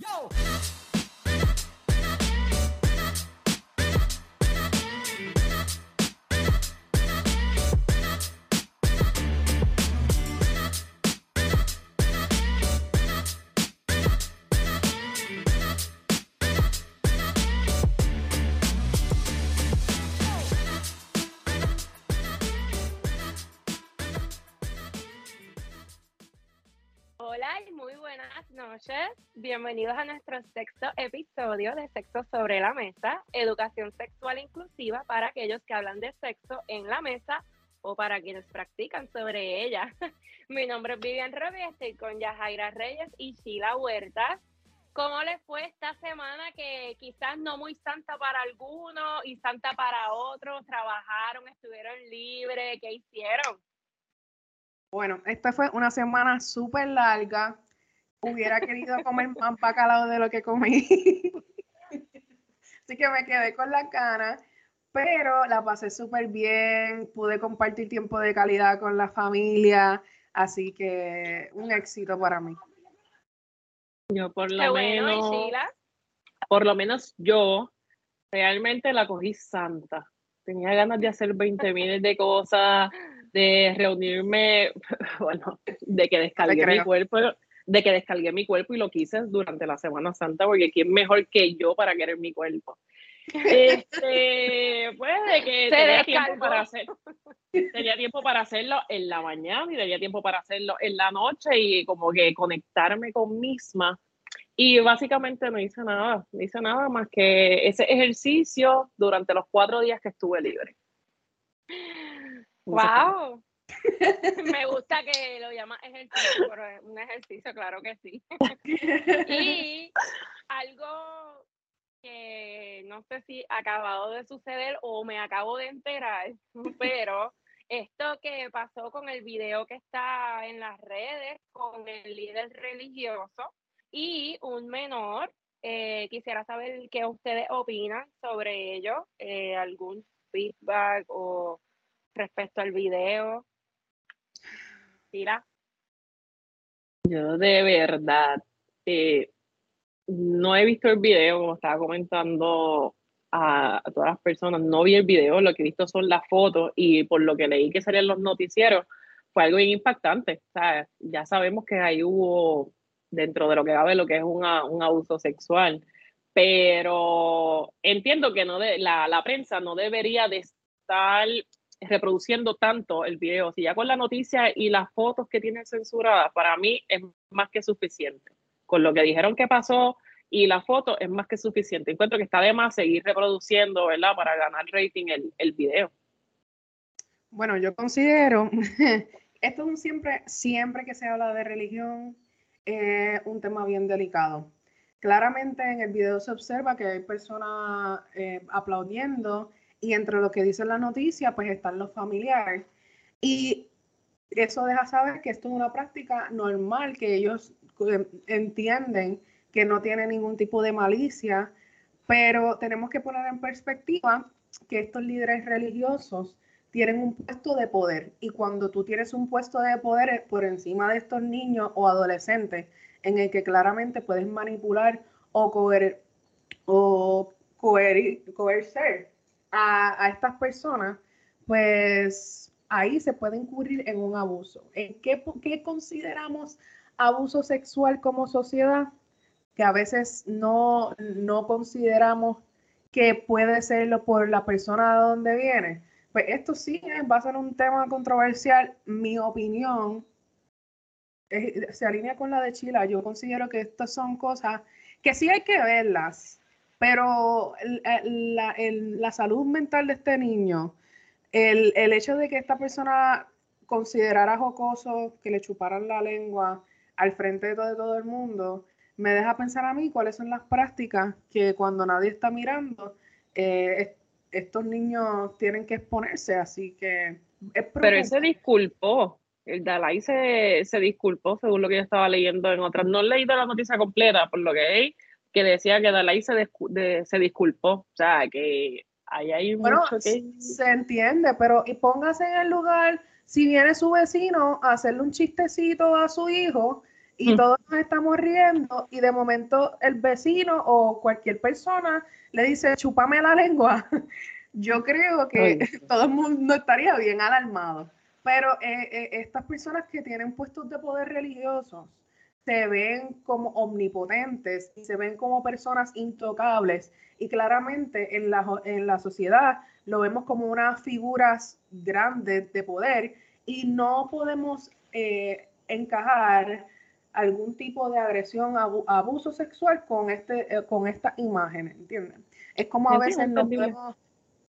Yo! Noches. Bienvenidos a nuestro sexto episodio de Sexo sobre la Mesa, educación sexual inclusiva para aquellos que hablan de sexo en la mesa o para quienes practican sobre ella. Mi nombre es Vivian Robbie, estoy con Yajaira Reyes y Sheila Huertas. ¿Cómo les fue esta semana que quizás no muy santa para algunos y santa para otros? ¿Trabajaron, estuvieron libres? ¿Qué hicieron? Bueno, esta fue una semana súper larga hubiera querido comer más bacalao de lo que comí. Así que me quedé con la cara, pero la pasé súper bien, pude compartir tiempo de calidad con la familia, así que un éxito para mí. Yo por lo menos, por lo menos yo realmente la cogí santa. Tenía ganas de hacer 20 miles de cosas, de reunirme, bueno, de que descargué mi cuerpo de que descargué mi cuerpo y lo quise durante la Semana Santa, porque ¿quién mejor que yo para querer mi cuerpo? Este, pues de que tenía tiempo para hacer, tenía tiempo para hacerlo en la mañana y tenía tiempo para hacerlo en la noche y como que conectarme con misma. Y básicamente no hice nada, no hice nada más que ese ejercicio durante los cuatro días que estuve libre. ¡Wow! Me gusta que lo llamas ejercicio, pero es un ejercicio, claro que sí. y algo que no sé si ha acabado de suceder o me acabo de enterar, pero esto que pasó con el video que está en las redes con el líder religioso y un menor, eh, quisiera saber qué ustedes opinan sobre ello, eh, algún feedback o respecto al video. Yo de verdad eh, no he visto el video, como estaba comentando a, todas las personas, no vi el video, lo que he visto son las fotos y por lo que leí que salían los noticieros, fue algo bien impactante. O sea, ya sabemos que ahí hubo, dentro de lo que cabe, lo que es un abuso sexual, pero entiendo que no de, la, la prensa no debería de estar reproduciendo tanto el video. Si ya con la noticia y las fotos que tienen censuradas, para mí es más que suficiente. Con lo que dijeron que pasó y la foto es más que suficiente. Encuentro que está de más seguir reproduciendo, ¿verdad? Para ganar rating el, el video. Bueno, yo considero, esto es siempre, siempre que se habla de religión, es un tema bien delicado. Claramente en el video se observa que hay personas eh, aplaudiendo y entre lo que dice la noticia, pues están los familiares. Y eso deja saber que esto es una práctica normal, que ellos eh, entienden que no tiene ningún tipo de malicia, pero tenemos que poner en perspectiva que estos líderes religiosos tienen un puesto de poder y cuando tú tienes un puesto de poder por encima de estos niños o adolescentes en el que claramente puedes manipular o coer o coercer a, estas personas, pues ahí se puede incurrir en un abuso. ¿En qué, qué consideramos abuso sexual como sociedad? Que a veces no, no consideramos que puede serlo por la persona de donde viene. Pues esto sí va a ser un tema controversial. Mi opinión se alinea con la de Chila. Yo considero que estas son cosas que sí hay que verlas pero la, la, salud mental de este niño, el, el, hecho de que esta persona considerara jocoso que le chuparan la lengua al frente de todo, el mundo, me deja pensar a mí cuáles son las prácticas que cuando nadie está mirando, eh, estos niños tienen que exponerse, así que... Pero él se disculpó, el Dalai se, se, disculpó según lo que yo estaba leyendo en otras. No he leído la noticia completa, por lo que que decía que Dalai se, se disculpó. O sea, que ahí hay bueno, Se entiende, pero y póngase en el lugar, si viene su vecino a hacerle un chistecito a su hijo y mm. todos nos estamos riendo y de momento el vecino o cualquier persona le dice, chúpame la lengua. Yo creo que todo el mundo estaría bien alarmado. Pero eh, eh, estas personas que tienen puestos de poder religiosos se ven como omnipotentes y se ven como personas intocables y claramente en la, en la sociedad lo vemos como unas figuras grandes de poder y no podemos eh, encajar algún tipo de agresión, abuso sexual con, este, eh, con estas imágenes, ¿entienden? Es como a veces no podemos,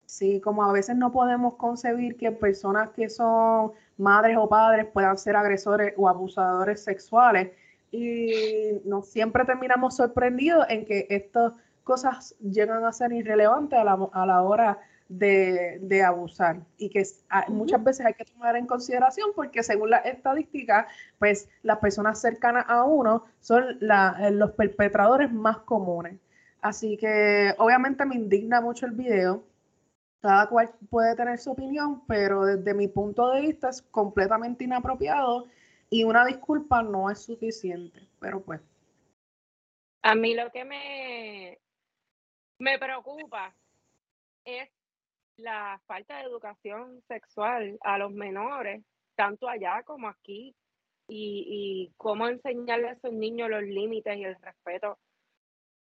sí, como a veces no podemos concebir que personas que son madres o padres puedan ser agresores o abusadores sexuales y no siempre terminamos sorprendidos en que estas cosas llegan a ser irrelevantes a la, a la hora de, abusar y que muchas veces hay que tomar en consideración porque según la estadística, pues las personas cercanas a uno son eh, los perpetradores más comunes. Así que obviamente me indigna mucho el video. Cada cual puede tener su opinión, pero desde mi punto de vista es completamente inapropiado y una disculpa no es suficiente. Pero pues. A mí lo que me, me preocupa es la falta de educación sexual a los menores, tanto allá como aquí, y, cómo enseñarle a esos niños los límites y el respeto.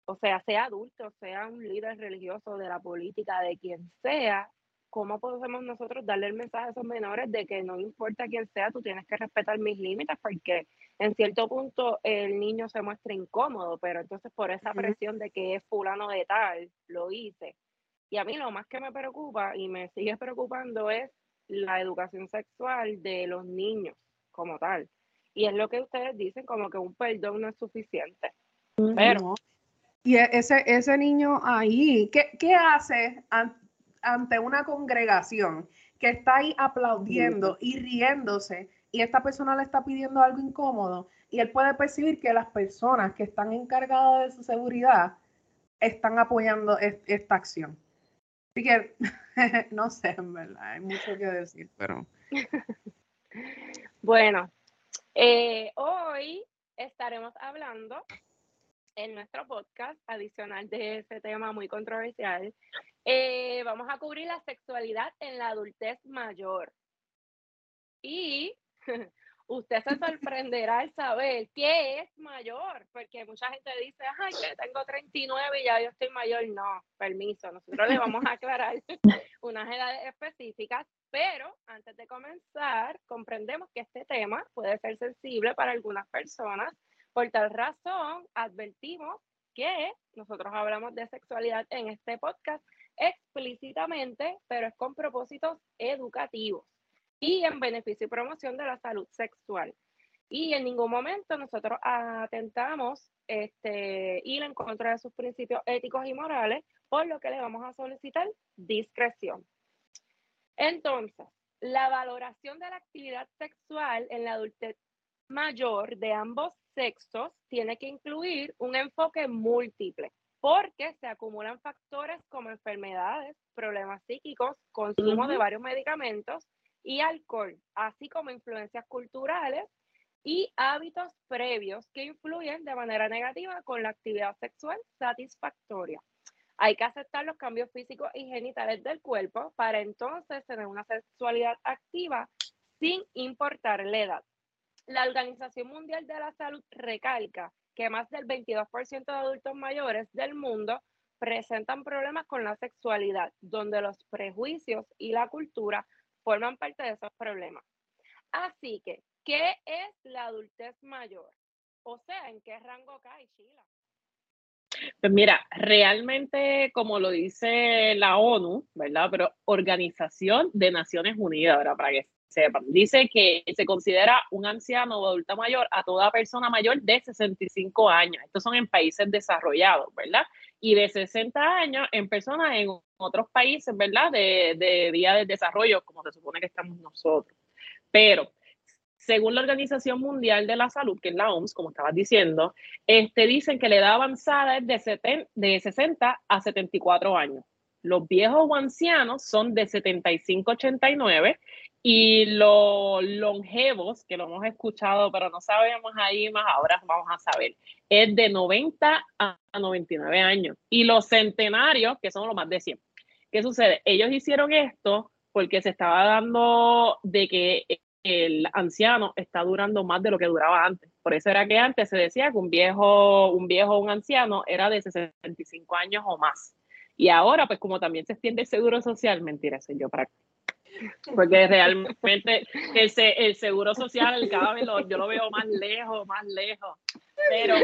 O sea, sea adulto, sea un líder religioso de la política, de quien sea, ¿cómo podemos nosotros darle el mensaje a esos menores de que no importa quién sea, tú tienes que respetar mis límites? Porque en cierto punto el niño se muestra incómodo, pero entonces por esa presión de que es fulano de tal, lo hice. Y a mí lo más que me preocupa y me sigue preocupando es la educación sexual de los niños como tal. Y es lo que ustedes dicen, como que un perdón no es suficiente. Pero... Y e, ese, ese niño ahí, ¿qué, qué hace ante una congregación que está ahí aplaudiendo y riéndose y esta persona le está pidiendo algo incómodo y él puede percibir que las personas que están encargadas de su seguridad están apoyando esta acción? Así que no sé, en verdad, hay mucho que decir, pero. bueno, eh, hoy estaremos hablando en nuestro podcast adicional de ese tema muy controversial. Eh, vamos a cubrir la sexualidad en la adultez mayor. Y usted se sorprenderá al saber qué es mayor, porque mucha gente dice, ay, que tengo 39 y ya yo estoy mayor. No, permiso, nosotros le vamos a aclarar unas edades específicas, pero antes de comenzar, comprendemos que este tema puede ser sensible para algunas personas. Por tal razón, advertimos que nosotros hablamos de sexualidad en este podcast explícitamente, pero es con propósitos educativos y en beneficio y promoción de la salud sexual. Y en ningún momento nosotros atentamos este, ir en contra de sus principios éticos y morales, por lo que le vamos a solicitar discreción. Entonces, la valoración de la actividad sexual en la adultez mayor de ambos sexos tiene que incluir un enfoque múltiple, porque se acumulan factores como enfermedades, problemas psíquicos, consumo de varios medicamentos, y alcohol, así como influencias culturales y hábitos previos que influyen de manera negativa con la actividad sexual satisfactoria. Hay que aceptar los cambios físicos y genitales del cuerpo para entonces tener una sexualidad activa sin importar la edad. La Organización Mundial de la Salud recalca que más del 22% de adultos mayores del mundo presentan problemas con la sexualidad, donde los prejuicios y la cultura forman parte de esos problemas. Así que, ¿qué es la adultez mayor? O sea, ¿en qué rango cae Sheila? Pues mira, realmente, como lo dice la ONU, ¿verdad? Pero Organización de Naciones Unidas, ¿verdad? Para que sepan, dice que se considera un anciano o adulta mayor a toda persona mayor de 65 años. Estos son en países desarrollados, ¿verdad? y de 60 años en personas en otros países, ¿verdad? De, de desarrollo, como se supone que estamos nosotros. Pero según la Organización Mundial de la Salud, que es la OMS, como estabas diciendo, este, dicen que la edad avanzada es de, de 60 a 74 años. Los viejos o ancianos son de 75 a 89 Y los longevos, que lo hemos escuchado, pero no sabemos ahí más, ahora vamos a saber, es de 90 a 99 años. Y los centenarios, que son los más de 100. ¿Qué sucede? Ellos hicieron esto porque se estaba dando de que el anciano está durando más de lo que duraba antes. Por eso era que antes se decía que un viejo, un viejo, un anciano era de 65 años o más. Y ahora, pues como también se extiende el seguro social, mentira, soy yo práctico porque realmente el, el seguro social cada vez yo lo veo más lejos, más lejos. Pero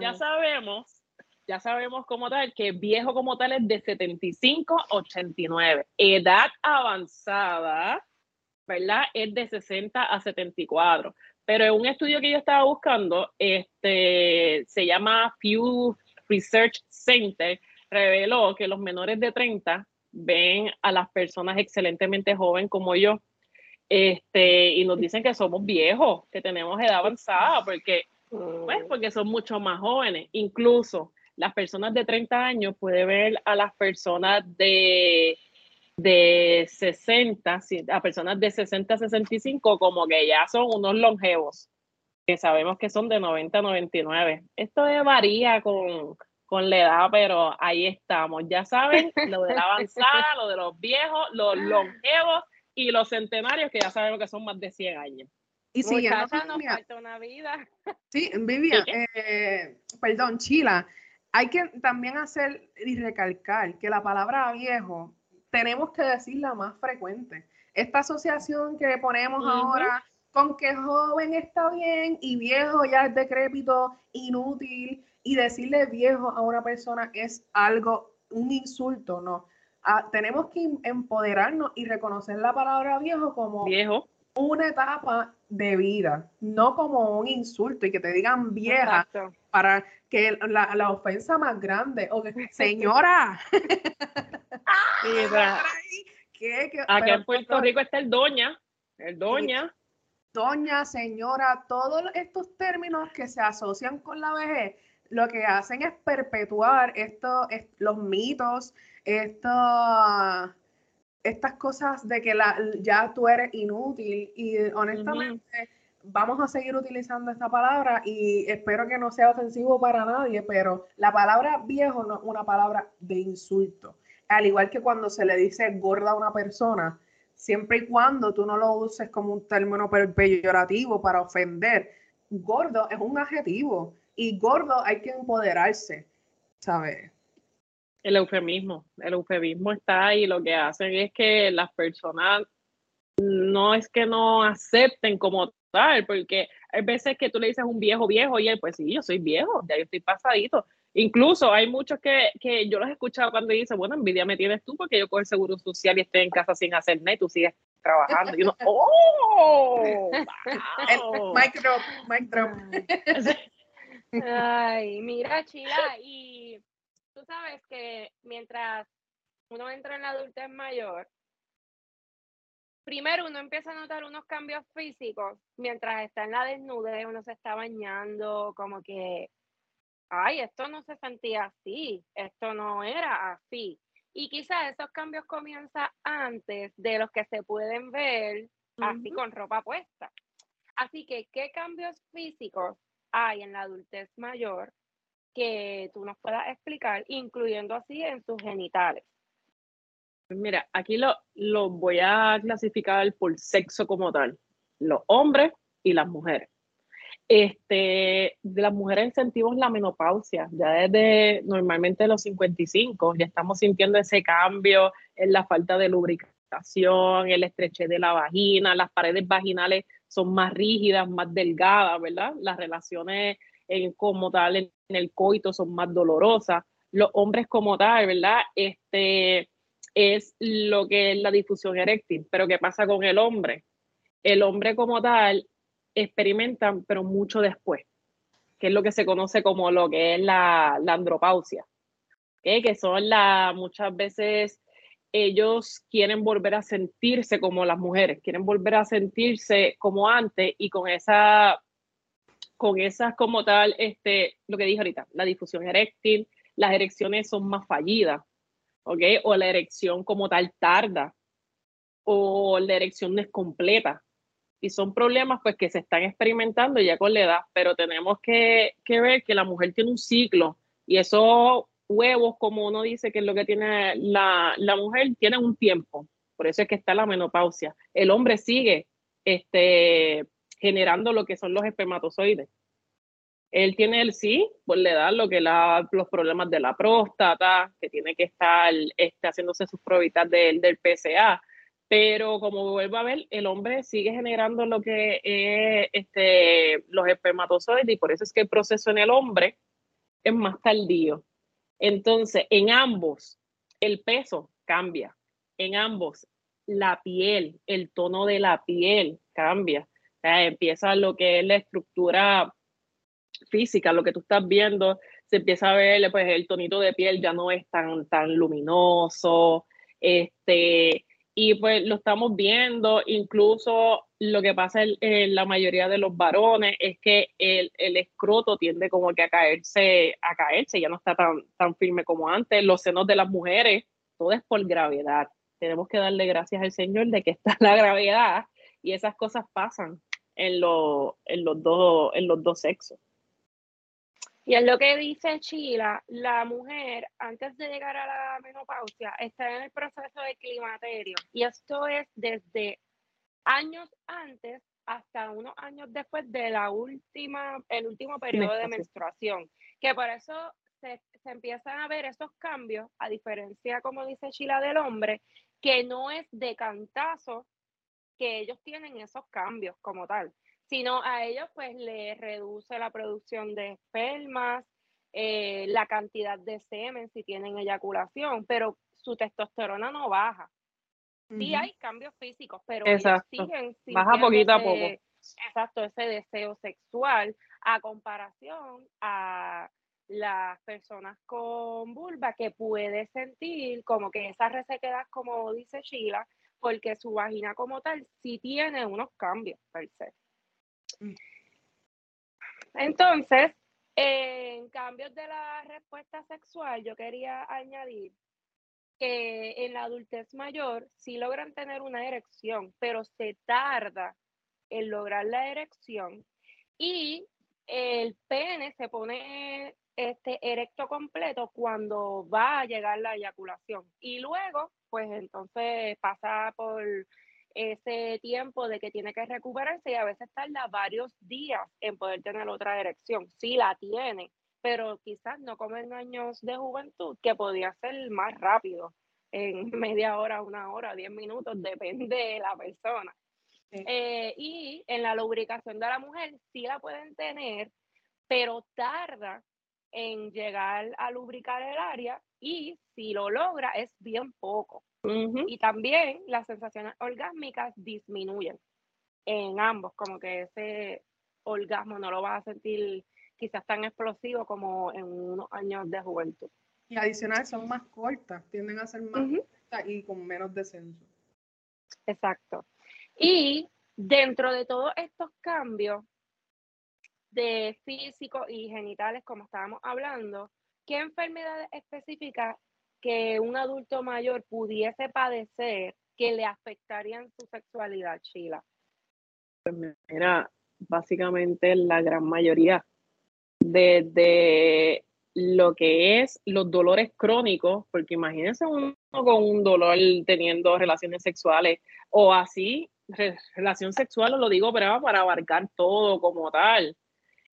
ya sabemos, ya sabemos como tal que viejo como tal es de 75 a 89. Edad avanzada, ¿verdad? Es de 60 a 74. Pero en un estudio que yo estaba buscando, este, se llama Pew Research Center, reveló que los menores de 30 ven a las personas excelentemente jóvenes como yo este, y nos dicen que somos viejos, que tenemos edad avanzada, porque, pues, porque son mucho más jóvenes. Incluso las personas de 30 años puede ver a las personas de, de 60, a personas de 60 a 65 como que ya son unos longevos, que sabemos que son de 90 a 99. Esto varía con, con la edad, pero ahí estamos. Ya saben, lo de la avanzada, lo de los viejos, los longevos y los centenarios, que ya sabemos que son más de 100 años. Y si ya nos falta una vida. Sí, Vivian, eh, perdón, Chila, hay que también hacer y recalcar que la palabra viejo tenemos que decirla más frecuente. Esta asociación que ponemos ahora con que joven está bien y viejo ya es decrépito, inútil, y decirle viejo a una persona es algo, un insulto, ¿no? Ah, tenemos que empoderarnos y reconocer la palabra viejo como viejo. una etapa de vida, no como un insulto y que te digan vieja para que la, la, ofensa más grande, o que, señora. Aquí en Puerto Rico está el doña, el doña. Doña, señora, todos estos términos que se asocian con la vejez lo que hacen es perpetuar esto, los mitos, estas cosas de que la, ya tú eres inútil y honestamente vamos a seguir utilizando esta palabra y espero que no sea ofensivo para nadie, pero la palabra viejo no es una palabra de insulto. Al igual que cuando se le dice gorda a una persona, siempre y cuando tú no lo uses como un término peyorativo para ofender, gordo es un adjetivo y gordo hay que empoderarse, ¿sabes? El eufemismo, el eufemismo está ahí, lo que hacen es que las personas no es que no acepten como tal, porque hay veces que tú le dices un viejo viejo y él, pues sí, yo soy viejo, ya yo estoy pasadito. Incluso hay muchos que, que yo los he escuchado cuando dicen, bueno, envidia me tienes tú porque yo cojo el seguro social y estoy en casa sin hacer nada y tú sigues trabajando. Y uno, ¡oh! Wow. mic drop, mic drop. Ay, mira, Chila, y tú sabes que mientras uno entra en la adultez mayor, primero uno empieza a notar unos cambios físicos mientras está en la desnudez, uno se está bañando, como que, ay, esto no se sentía así, esto no era así. Y quizás esos cambios comienzan antes de los que se pueden ver así con ropa puesta. Así que, ¿qué cambios físicos hay en la adultez mayor que tú nos puedas explicar, incluyendo así en sus genitales? Pues mira, aquí lo, lo voy a clasificar por sexo como tal, los hombres y las mujeres. Este, de las mujeres sentimos la menopausia, ya desde normalmente los 55, ya estamos sintiendo ese cambio en la falta de lubricación, el estrechez de la vagina, las paredes vaginales son más rígidas, más delgadas, ¿verdad? Las relaciones como tal en, el coito son más dolorosas. Los hombres como tal, ¿verdad? Este es lo que es la difusión eréctil. Pero ¿qué pasa con el hombre? El hombre como tal experimenta, pero mucho después, que es lo que se conoce como lo que es la, la andropausia, que son la, muchas veces ellos quieren volver a sentirse como las mujeres, quieren volver a sentirse como antes y con esa, con esas como tal, este, lo que dije ahorita, la difusión eréctil, las erecciones son más fallidas, ¿ok? O la erección como tal tarda. o la erección no es completa. Y son problemas pues que se están experimentando ya con la edad, pero tenemos que, que ver que la mujer tiene un ciclo y esos huevos, como uno dice que es lo que tiene la, la mujer, tienen un tiempo. Por eso es que está la menopausia. El hombre sigue este, generando lo que son los espermatozoides. Él tiene el sí, pues le da lo que la, los problemas de la próstata, que tiene que estar este, haciéndose sus probitas del, del PCA. Pero como vuelvo a ver, el hombre sigue generando lo que es este, los espermatozoides y por eso es que el proceso en el hombre es más tardío. Entonces, en ambos, el peso cambia. En ambos, la piel, el tono de la piel cambia. empieza lo que es la estructura física, lo que tú estás viendo, se empieza a ver, pues el tonito de piel ya no es tan, tan luminoso, este, y pues lo estamos viendo, incluso lo que pasa en, la mayoría de los varones es que el, el, escroto tiende como que a caerse, a caerse, ya no está tan, tan firme como antes, los senos de las mujeres, todo es por gravedad. Tenemos que darle gracias al Señor de que está la gravedad y esas cosas pasan en, en, los, dos, en los dos sexos. Y es lo que dice Chila, la mujer antes de llegar a la menopausia está en el proceso de climaterio. Y esto es desde años antes hasta unos años después de la última, el último periodo de menstruación, que por eso se, se, empiezan a ver esos cambios, a diferencia, como dice Chila, del hombre, que no es de cantazo que ellos tienen esos cambios como tal sino a ellos pues les reduce la producción de espermas, eh, la cantidad de semen si tienen eyaculación, pero su testosterona no baja. Sí hay cambios físicos, pero siguen baja poquito a poco. Exacto, ese deseo sexual a comparación a las personas con vulva que puede sentir como que esa resequedad, como dice Sheila, porque su vagina como tal sí tiene unos cambios per se. Entonces, en cambios de la respuesta sexual, yo quería añadir que en la adultez mayor sí logran tener una erección, pero se tarda en lograr la erección y el pene se pone este erecto completo cuando va a llegar la eyaculación. Y luego pues entonces pasa por ese tiempo de que tiene que recuperarse y a veces tarda varios días en poder tener otra erección. Sí la tiene, pero quizás no como en años de juventud, que podía ser más rápido, en media hora, una hora, diez minutos, depende de la persona. Eh, y en la lubricación de la mujer sí la pueden tener, pero tarda en llegar a lubricar el área y si lo logra es bien poco. Y también las sensaciones orgásmicas disminuyen en ambos, como que ese orgasmo no lo vas a sentir quizás tan explosivo como en unos años de juventud. Y adicional son más cortas, tienden a ser más cortas y con menos descenso. Exacto. Y dentro de todos estos cambios de físico y genitales, como estábamos hablando, ¿qué enfermedades específicas que un adulto mayor pudiese padecer que le afectarían su sexualidad, Sheila? Pues mira, básicamente la gran mayoría. Desde lo que es los dolores crónicos, porque imagínense uno con un dolor teniendo relaciones sexuales o así, relación sexual, lo digo pero para abarcar todo como tal,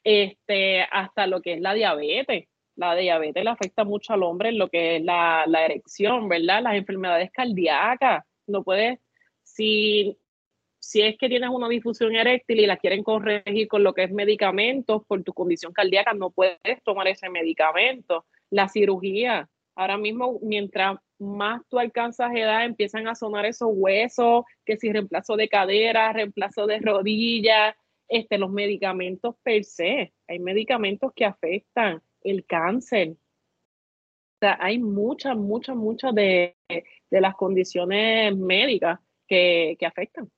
este, hasta lo que es la diabetes la diabetes le afecta mucho al hombre en lo que es la, erección, ¿verdad? Las enfermedades cardíacas. No puedes, si, si es que tienes una difusión eréctil y la quieren corregir con lo que es medicamentos por tu condición cardíaca, no puedes tomar ese medicamento. La cirugía, ahora mismo, mientras más tú alcanzas edad, empiezan a sonar esos huesos, que si reemplazo de cadera, reemplazo de rodilla, este, los medicamentos per se. Hay medicamentos que afectan el cáncer. O sea, hay muchas, muchas, muchas de, las condiciones médicas que, afectan.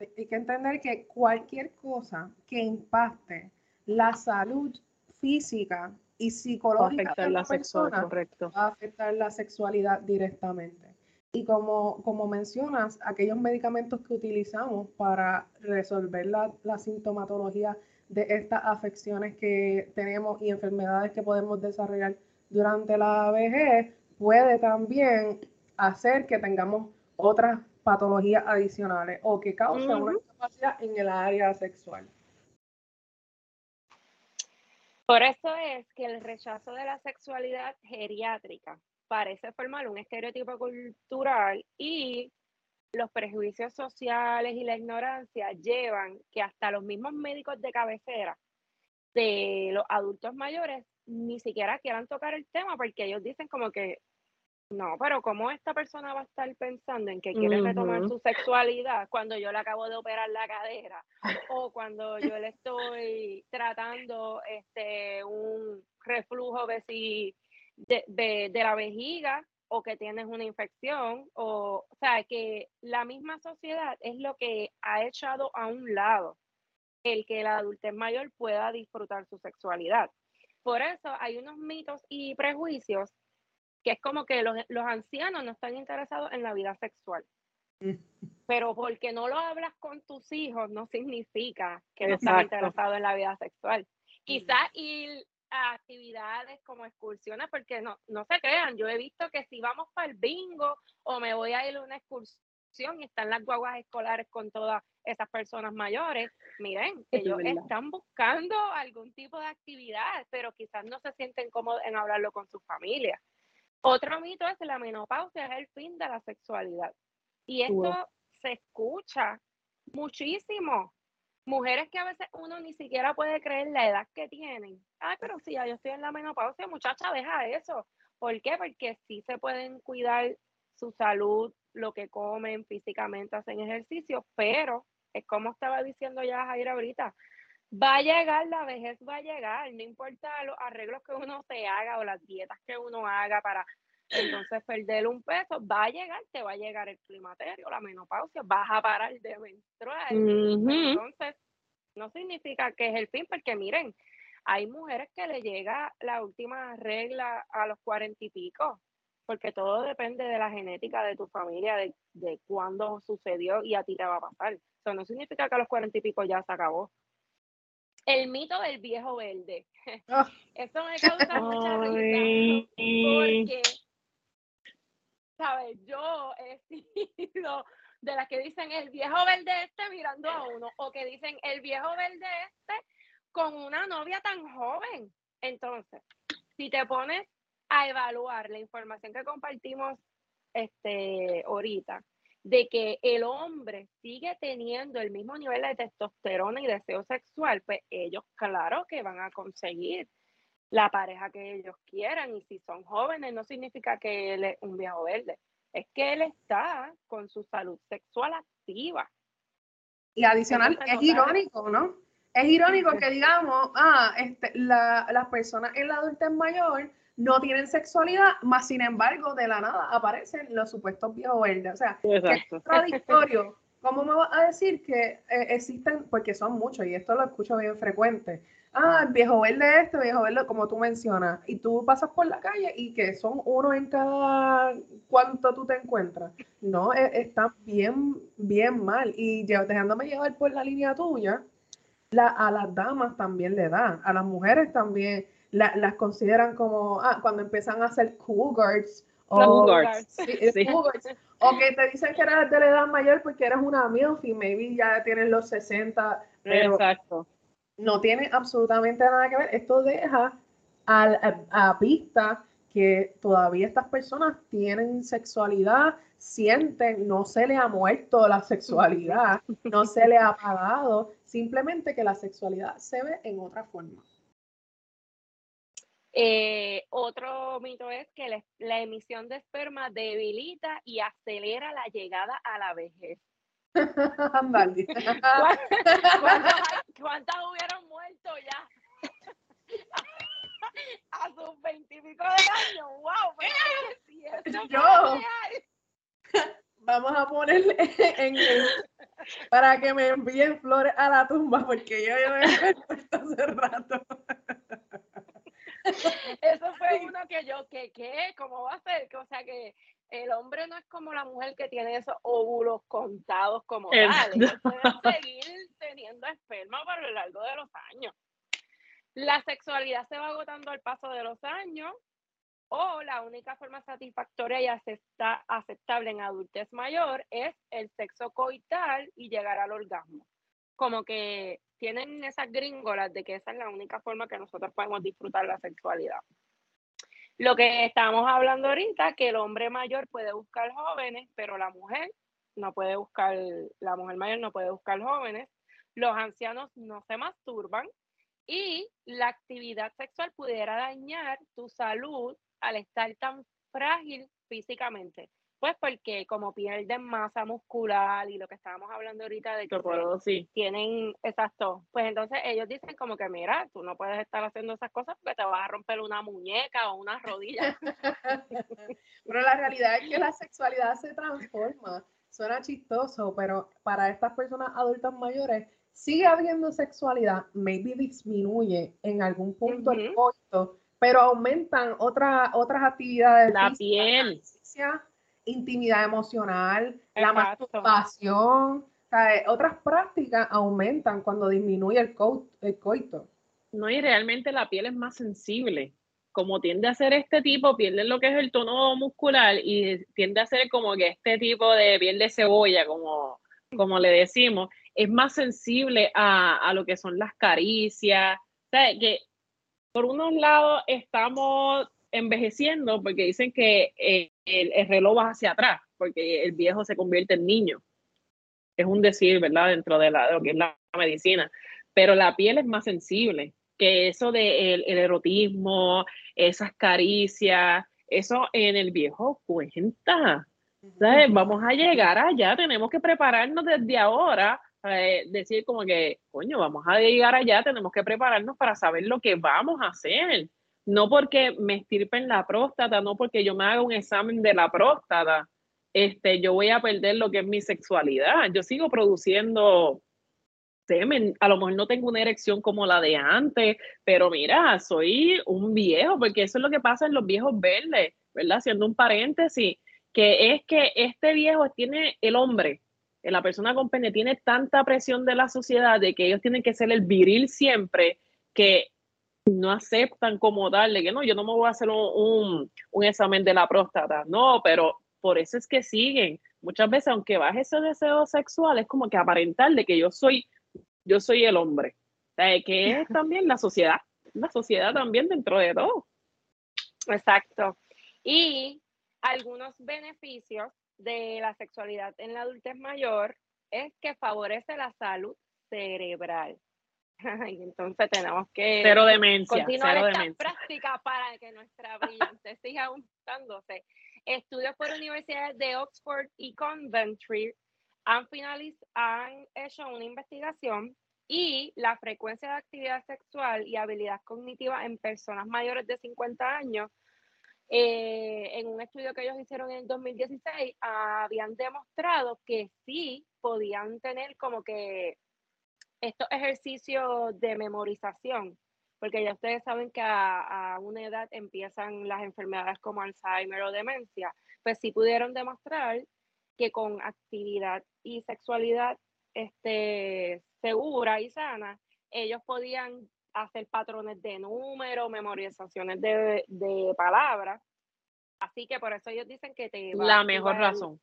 Hay que entender que cualquier cosa que impacte la salud física y psicológica de la, persona correcto. va a afectar la sexualidad directamente. Y como, como mencionas, aquellos medicamentos que utilizamos para resolver la, la sintomatología de estas afecciones que tenemos y enfermedades que podemos desarrollar durante la vejez, puede también hacer que tengamos otras patologías adicionales o que causen una incapacidad en el área sexual. Por eso es que el rechazo de la sexualidad geriátrica parece formar un estereotipo cultural y los prejuicios sociales y la ignorancia llevan que hasta los mismos médicos de cabecera de los adultos mayores ni siquiera quieran tocar el tema porque ellos dicen como que no, pero ¿cómo esta persona va a estar pensando en que quiere retomar su sexualidad cuando yo le acabo de operar la cadera o cuando yo le estoy tratando este un reflujo de, si, de, la vejiga o que tienes una infección o, o sea, que la misma sociedad es lo que ha echado a un lado el que la adultez mayor pueda disfrutar su sexualidad. Por eso hay unos mitos y prejuicios que es como que los, ancianos no están interesados en la vida sexual. Pero porque no lo hablas con tus hijos no significa que no están interesados en la vida sexual. Quizás ir a actividades como excursiones, porque no, no se crean, yo he visto que si vamos para el bingo o me voy a ir a una excursión y están las guaguas escolares con todas esas personas mayores, miren, ellos están buscando algún tipo de actividad, pero quizás no se sienten cómodos en hablarlo con su familia. Otro mito es que la menopausia es el fin de la sexualidad. Y esto se escucha muchísimo. Mujeres que a veces uno ni siquiera puede creer la edad que tienen. Ay, pero si ya yo estoy en la menopausia, muchacha, deja eso. ¿Por qué? Porque sí se pueden cuidar su salud, lo que comen físicamente, hacen ejercicio, pero es como estaba diciendo ya Jair ahorita, va a llegar, la vejez va a llegar, no importa los arreglos que uno se haga o las dietas que uno haga para entonces perder un peso, va a llegar, te va a llegar el climaterio, la menopausia, vas a parar de menstruar. Entonces, no significa que es el fin, porque miren, hay mujeres que le llega la última regla a los cuarenta y pico, porque todo depende de la genética de tu familia, de, de cuándo sucedió y a ti te va a pasar. Eso no significa que a los cuarenta y pico ya se acabó. El mito del viejo verde. Ah. Eso me causa mucha risa. Porque, ¿sabes? Yo he sido de las que dicen el viejo verde este mirando a uno, o que dicen el viejo verde este con una novia tan joven. Entonces, si te pones a evaluar la información que compartimos este, ahorita, de que el hombre sigue teniendo el mismo nivel de testosterona y deseo sexual, pues ellos claro que van a conseguir la pareja que ellos quieran y si son jóvenes no significa que él es un viejo verde, es que él está con su salud sexual activa. Y adicional, es irónico, ¿no? Es irónico que digamos, ah, este, la, las personas en la adultez mayor no tienen sexualidad, más sin embargo, de la nada aparecen los supuestos viejos verdes. O sea, es contradictorio. ¿Cómo me vas a decir que eh, existen? Porque son muchos y esto lo escucho bien frecuente. Ah, el viejo verde este, viejo verde, como tú mencionas. Y tú pasas por la calle y que son uno en cada cuánto tú te encuentras. No, e, está bien, bien mal. Y dejándome llevar por la línea tuya, la, a las damas también le da, a las mujeres también las consideran como, ah, cuando empiezan a hacer cougars. O, cougars. o que te dicen que eres de la edad mayor porque eres una MILF y maybe ya tienes los 60. Pero Exacto. No tiene absolutamente nada que ver. Esto deja a, a, pista que todavía estas personas tienen sexualidad, sienten, no se le ha muerto la sexualidad, no se le ha apagado, simplemente que la sexualidad se ve en otra forma. Eh, otro mito es que la, emisión de esperma debilita y acelera la llegada a la vejez. ¿Cuántas, hubieron muerto ya? a sus veintipico de años, wow, pues, Yo. Vamos a ponerle en para que me envíen flores a la tumba porque yo ya me he puesto hace rato. Eso fue uno que yo, que qué? ¿Cómo va a ser? O sea, que el hombre no es como la mujer que tiene esos óvulos contados como tal. Ellos pueden seguir teniendo esperma por lo largo de los años. La sexualidad se va agotando al paso de los años o la única forma satisfactoria y aceptable en adultez mayor es el sexo coital y llegar al orgasmo. Como que tienen esas gringolas de que esa es la única forma que nosotros podemos disfrutar la sexualidad. Lo que estamos hablando ahorita, que el hombre mayor puede buscar jóvenes, pero la mujer no puede buscar, la mujer mayor no puede buscar jóvenes, los ancianos no se masturban y la actividad sexual pudiera dañar tu salud al estar tan frágil físicamente. Pues porque como pierden masa muscular y lo que estábamos hablando ahorita de que sí. tienen, exacto, pues entonces ellos dicen como que mira, tú no puedes estar haciendo esas cosas porque te vas a romper una muñeca o una rodilla. pero la realidad es que la sexualidad se transforma. Suena chistoso, pero para estas personas adultas mayores sigue habiendo sexualidad, maybe disminuye en algún punto el costo, pero aumentan otras otras actividades. La piel intimidad emocional, la masturbación, otras prácticas aumentan cuando disminuye el, el coito. No, y realmente la piel es más sensible. Como tiende a ser este tipo, pierde lo que es el tono muscular y tiende a ser como que este tipo de piel de cebolla, como, como le decimos, es más sensible a, lo que son las caricias. O que por unos lados estamos envejeciendo porque dicen que eh, el, reloj va hacia atrás, porque el viejo se convierte en niño. Es un decir, ¿verdad? Dentro de, la, lo que es la medicina. Pero la piel es más sensible que eso del de el, erotismo, esas caricias, eso en el viejo cuenta. ¿sabes? Vamos a llegar allá, tenemos que prepararnos desde ahora, decir como que, coño, vamos a llegar allá, tenemos que prepararnos para saber lo que vamos a hacer no porque me estirpen la próstata, no porque yo me haga un examen de la próstata, este, yo voy a perder lo que es mi sexualidad. Yo sigo produciendo semen, a lo mejor no tengo una erección como la de antes, pero mira, soy un viejo, porque eso es lo que pasa en los viejos verdes, ¿verdad? Haciendo un paréntesis, que es que este viejo tiene el hombre, la persona con pene, tiene tanta presión de la sociedad de que ellos tienen que ser el viril siempre, que no aceptan como darle, que no, yo no me voy a hacer un, examen de la próstata, no, pero por eso es que siguen. Muchas veces, aunque baje ese deseo sexual, es como que aparentarle que yo soy, yo soy el hombre. que es también la sociedad, la sociedad también dentro de todo. Exacto. Y algunos beneficios de la sexualidad en la adultez mayor es que favorece la salud cerebral. Y entonces tenemos que cero demencia, continuar cero esta práctica para que nuestra brillante siga aumentándose. Estudios por universidades de Oxford y Coventry han, han hecho una investigación y la frecuencia de actividad sexual y habilidad cognitiva en personas mayores de 50 años, eh, en un estudio que ellos hicieron en el 2016, habían demostrado que sí podían tener como que estos ejercicios de memorización, porque ya ustedes saben que a, una edad empiezan las enfermedades como Alzheimer o demencia, pues sí pudieron demostrar que con actividad y sexualidad este, segura y sana, ellos podían hacer patrones de número, memorizaciones de, de palabras. Así que por eso ellos dicen que te va La mejor razón.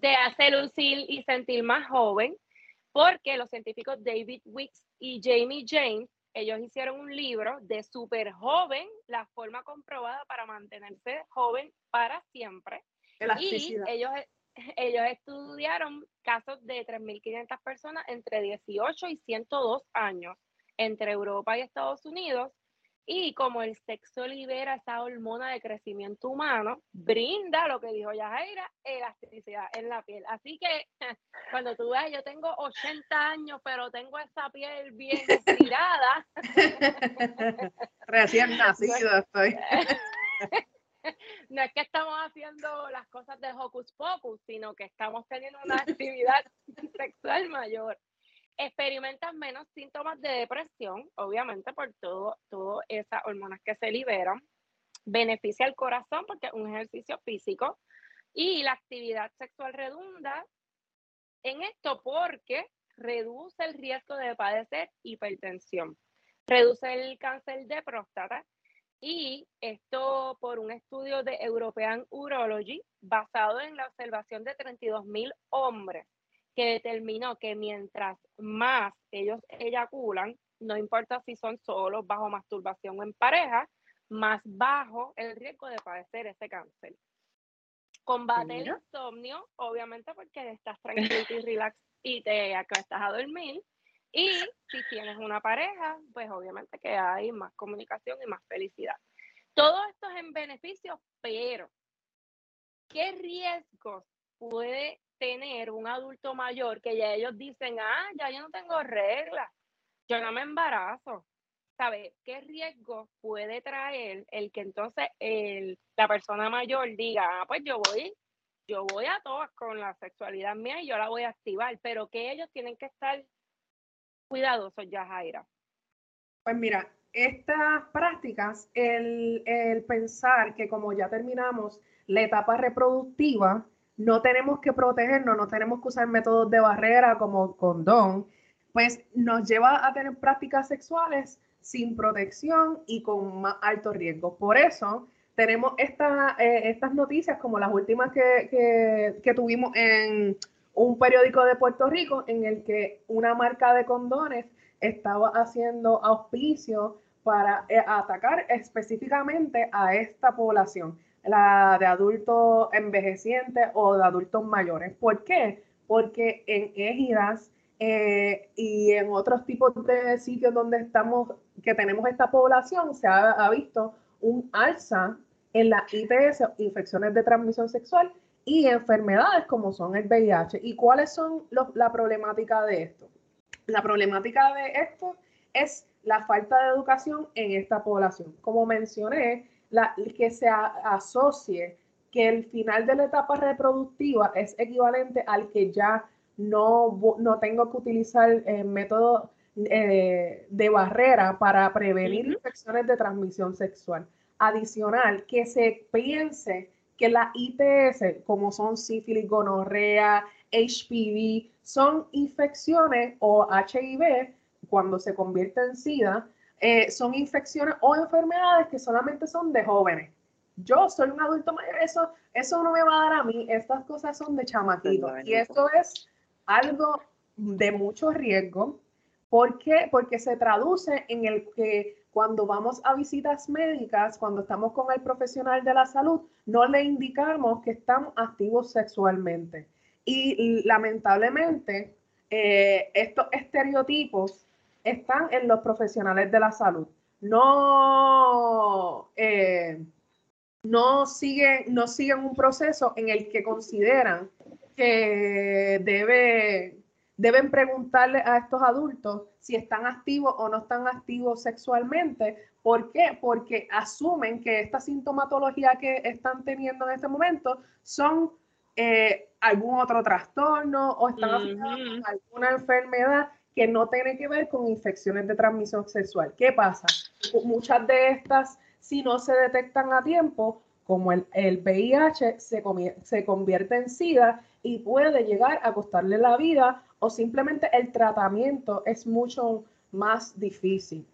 te hace lucir y sentir más joven, porque los científicos David Wicks y Jamie James, ellos hicieron un libro de súper joven, la forma comprobada para mantenerse joven para siempre. Y ellos, ellos estudiaron casos de 3.500 personas entre 18 y 102 años entre Europa y Estados Unidos y como el sexo libera esa hormona de crecimiento humano, brinda lo que dijo Yajaira, elasticidad en la piel. Así que cuando tú ves, yo tengo 80 años, pero tengo esa piel bien estirada. Recién nacido estoy. No es que estamos haciendo las cosas de hocus pocus, sino que estamos teniendo una actividad sexual mayor experimentan menos síntomas de depresión, obviamente por todo, todas esas hormonas que se liberan. beneficia al corazón porque es un ejercicio físico y la actividad sexual redunda en esto porque reduce el riesgo de padecer hipertensión, reduce el cáncer de próstata y esto por un estudio de European Urology basado en la observación de 32 mil hombres que determinó que mientras más ellos eyaculan, no importa si son solos, bajo masturbación o en pareja, más bajo el riesgo de padecer ese cáncer. Combate el insomnio, obviamente porque estás tranquilo y relax y te acuestas a dormir. Y si tienes una pareja, pues obviamente que hay más comunicación y más felicidad. Todo esto es en beneficio, pero ¿qué riesgos puede tener un adulto mayor que ya ellos dicen, ah, ya yo no tengo reglas, yo no me embarazo? ¿Sabe qué riesgo puede traer el que entonces el, la persona mayor diga, ah, pues yo voy, yo voy a todas con la sexualidad mía y yo la voy a activar, pero que ellos tienen que estar cuidadosos ya, Jaira? Pues mira, estas prácticas, el, el pensar que como ya terminamos la etapa reproductiva, no tenemos que protegernos, no tenemos que usar métodos de barrera como condón, pues nos lleva a tener prácticas sexuales sin protección y con más alto riesgo. Por eso tenemos eh, estas noticias como las últimas que, que, tuvimos en un periódico de Puerto Rico en el que una marca de condones estaba haciendo auspicio para eh, atacar específicamente a esta población, la de adultos envejecientes o de adultos mayores. ¿Por qué? Porque en égidas eh, y en otros tipos de sitios donde estamos, que tenemos esta población, se ha, visto un alza en las ITS, infecciones de transmisión sexual, y enfermedades como son el VIH. ¿Y cuáles son la problemática de esto? La problemática de esto es la falta de educación en esta población. Como mencioné, la, que se asocie que el final de la etapa reproductiva es equivalente al que ya no, no tengo que utilizar eh, métodos eh, de barrera para prevenir infecciones de transmisión sexual. Adicional, que se piense que la ITS, como son sífilis, gonorrea, HPV, son infecciones o HIV, cuando se convierte en SIDA, eh, son infecciones o enfermedades que solamente son de jóvenes. Yo soy un adulto mayor, eso, eso no me va a dar a mí, estas cosas son de chamaquito. Y esto es algo de mucho riesgo. ¿Por qué? Porque se traduce en el que cuando vamos a visitas médicas, cuando estamos con el profesional de la salud, no le indicamos que estamos activos sexualmente. Y lamentablemente, eh, estos estereotipos están en los profesionales de la salud. No, eh, no, siguen, no siguen un proceso en el que consideran que debe, deben preguntarle a estos adultos si están activos o no están activos sexualmente. ¿Por qué? Porque asumen que esta sintomatología que están teniendo en este momento son eh, algún otro trastorno o están uh alguna enfermedad que no tiene que ver con infecciones de transmisión sexual. ¿Qué pasa? Muchas de estas, si no se detectan a tiempo, como el, el VIH, se, se convierte en SIDA y puede llegar a costarle la vida o simplemente el tratamiento es mucho más difícil.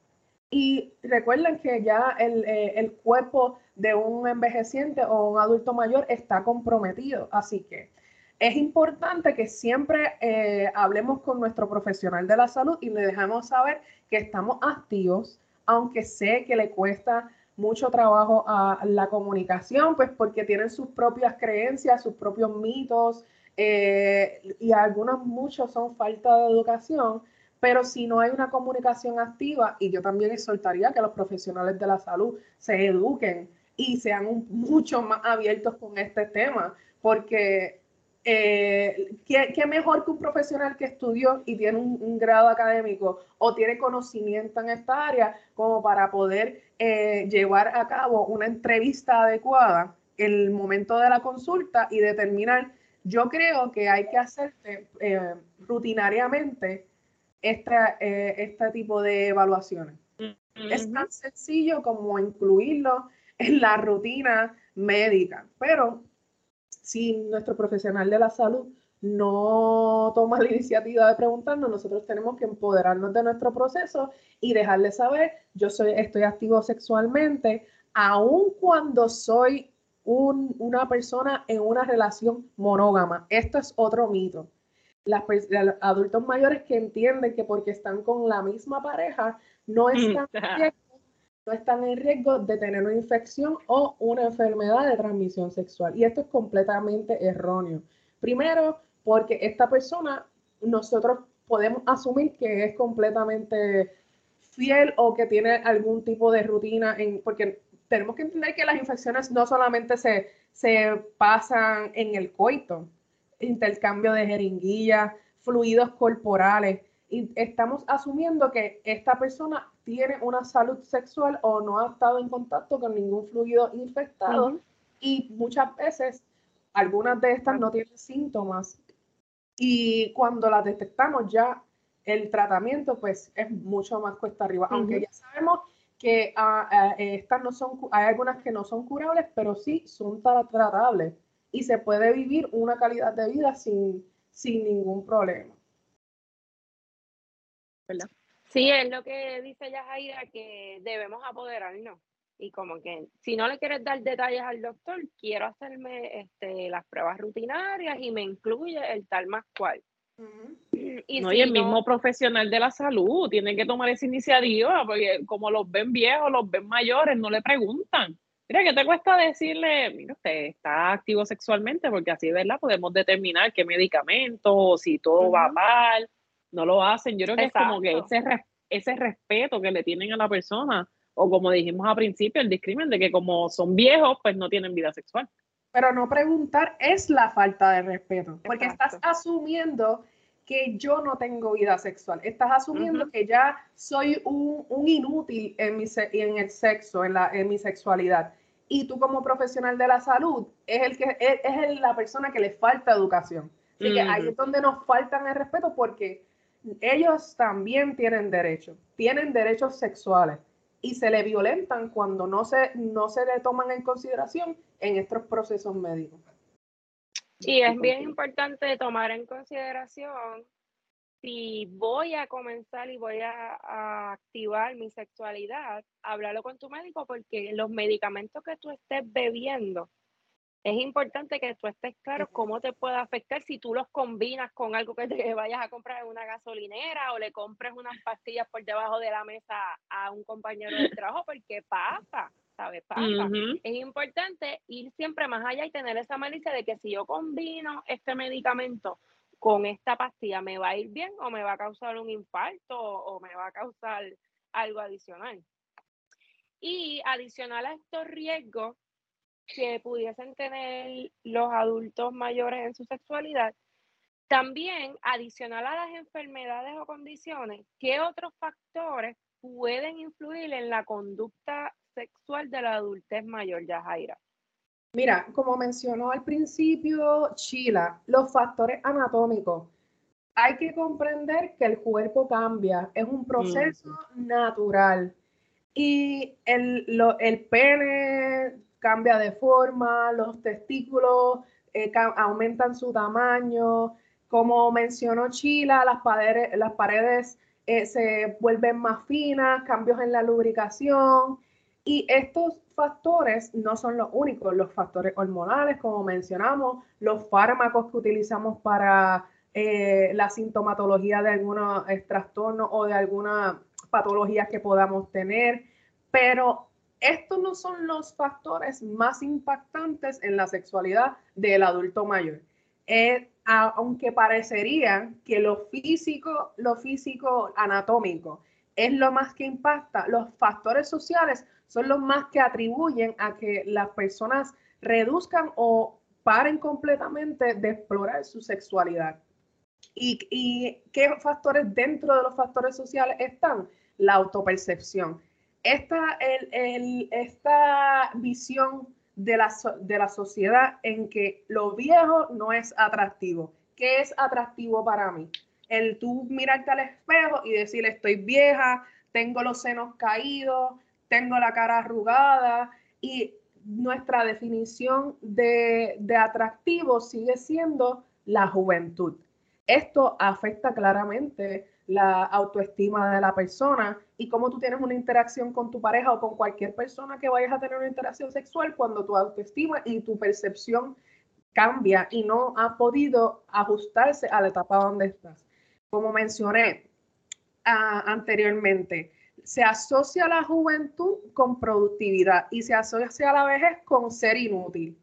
Y recuerden que ya el, eh, el, cuerpo de un envejeciente o un adulto mayor está comprometido. Así que es importante que siempre eh, hablemos con nuestro profesional de la salud y le dejemos saber que estamos activos, aunque sé que le cuesta mucho trabajo a la comunicación, pues porque tienen sus propias creencias, sus propios mitos, eh, y algunos, muchos son falta de educación, pero si no hay una comunicación activa, y yo también exhortaría que los profesionales de la salud se eduquen y sean mucho más abiertos con este tema, porque eh, ¿qué, mejor que un profesional que estudió y tiene un, grado académico o tiene conocimiento en esta área como para poder eh, llevar a cabo una entrevista adecuada en el momento de la consulta y determinar, yo creo que hay que hacer eh, rutinariamente este tipo de evaluaciones. Es tan sencillo como incluirlo en la rutina médica. Pero si nuestro profesional de la salud no toma la iniciativa de preguntarnos, nosotros tenemos que empoderarnos de nuestro proceso y dejarle saber, yo soy, estoy activo sexualmente, aun cuando soy una persona en una relación monógama. Esto es otro mito. Las, los adultos mayores que entienden que porque están con la misma pareja no están, no están en riesgo de tener una infección o una enfermedad de transmisión sexual. Y esto es completamente erróneo. Primero, porque esta persona, nosotros podemos asumir que es completamente fiel o que tiene algún tipo de rutina, en, porque tenemos que entender que las infecciones no solamente se, se pasan en el coito, intercambio de jeringuillas, fluidos corporales, y estamos asumiendo que esta persona tiene una salud sexual o no ha estado en contacto con ningún fluido infectado y muchas veces algunas de estas no tienen síntomas. Y cuando las detectamos ya el tratamiento pues es mucho más cuesta arriba, aunque ya sabemos que ah, ah, estas no son, hay algunas que no son curables, pero sí son tratables y se puede vivir una calidad de vida sin, sin ningún problema. ¿Verdad? Sí, es lo que dice Yajaira, que debemos apoderarnos. Y como que si no le quieres dar detalles al doctor, quiero hacerme este, las pruebas rutinarias y me incluye el tal más cual. Y, no, y el mismo profesional de la salud tiene que tomar esa iniciativa, porque como los ven viejos, los ven mayores, no le preguntan. Mira, ¿qué te cuesta decirle, mira, usted está activo sexualmente? Porque así, ¿verdad? Podemos determinar qué medicamento, si todo va mal. No lo hacen. Yo creo que es como que ese, ese respeto que le tienen a la persona, o como dijimos al principio, el discrimen de que como son viejos, pues no tienen vida sexual. Pero no preguntar es la falta de respeto, porque estás asumiendo que yo no tengo vida sexual. Estás asumiendo que ya soy un, inútil en, mi, en el sexo, en, la, en mi sexualidad. Y tú como profesional de la salud es, el que, es, la persona que le falta educación. Así que ahí es donde nos faltan el respeto porque ellos también tienen derechos, tienen derechos sexuales y se le violentan cuando no se, no se le toman en consideración en estos procesos médicos. Y es bien importante tomar en consideración si voy a comenzar y voy a, activar mi sexualidad, háblalo con tu médico porque los medicamentos que tú estés bebiendo, es importante que tú estés claro cómo te puede afectar si tú los combinas con algo que te vayas a comprar en una gasolinera o le compres unas pastillas por debajo de la mesa a un compañero de trabajo, porque pasa. ¿sabes? Es importante ir siempre más allá y tener esa malicia de que si yo combino este medicamento con esta pastilla, ¿me va a ir bien o me va a causar un infarto o me va a causar algo adicional? Y adicional a estos riesgos que pudiesen tener los adultos mayores en su sexualidad, también adicional a las enfermedades o condiciones, ¿qué otros factores pueden influir en la conducta sexual de la adultez mayor, Yajaira? Mira, como mencionó al principio Chila, los factores anatómicos. Hay que comprender que el cuerpo cambia, es un proceso natural. Y el, el, pene cambia de forma, los testículos eh, aumentan su tamaño. Como mencionó Chila, las paredes, las paredes eh, se vuelven más finas, cambios en la lubricación. Y estos factores no son los únicos, los factores hormonales, como mencionamos, los fármacos que utilizamos para eh, la sintomatología de algunos trastornos o de alguna patología que podamos tener, pero estos no son los factores más impactantes en la sexualidad del adulto mayor. Eh, aunque parecería que lo físico, lo físico anatómico es lo más que impacta, los factores sociales son los más que atribuyen a que las personas reduzcan o paren completamente de explorar su sexualidad. ¿Y, qué factores dentro de los factores sociales están? La autopercepción. Esta, esta visión de la, de la sociedad en que lo viejo no es atractivo. ¿Qué es atractivo para mí? El tú mirarte al espejo y decir estoy vieja, tengo los senos caídos, tengo la cara arrugada, y nuestra definición de, de atractivo sigue siendo la juventud. Esto afecta claramente la autoestima de la persona y cómo tú tienes una interacción con tu pareja o con cualquier persona que vayas a tener una interacción sexual cuando tu autoestima y tu percepción cambia y no ha podido ajustarse a la etapa donde estás. Como mencioné ah, anteriormente, se asocia la juventud con productividad y se asocia a la vejez con ser inútil.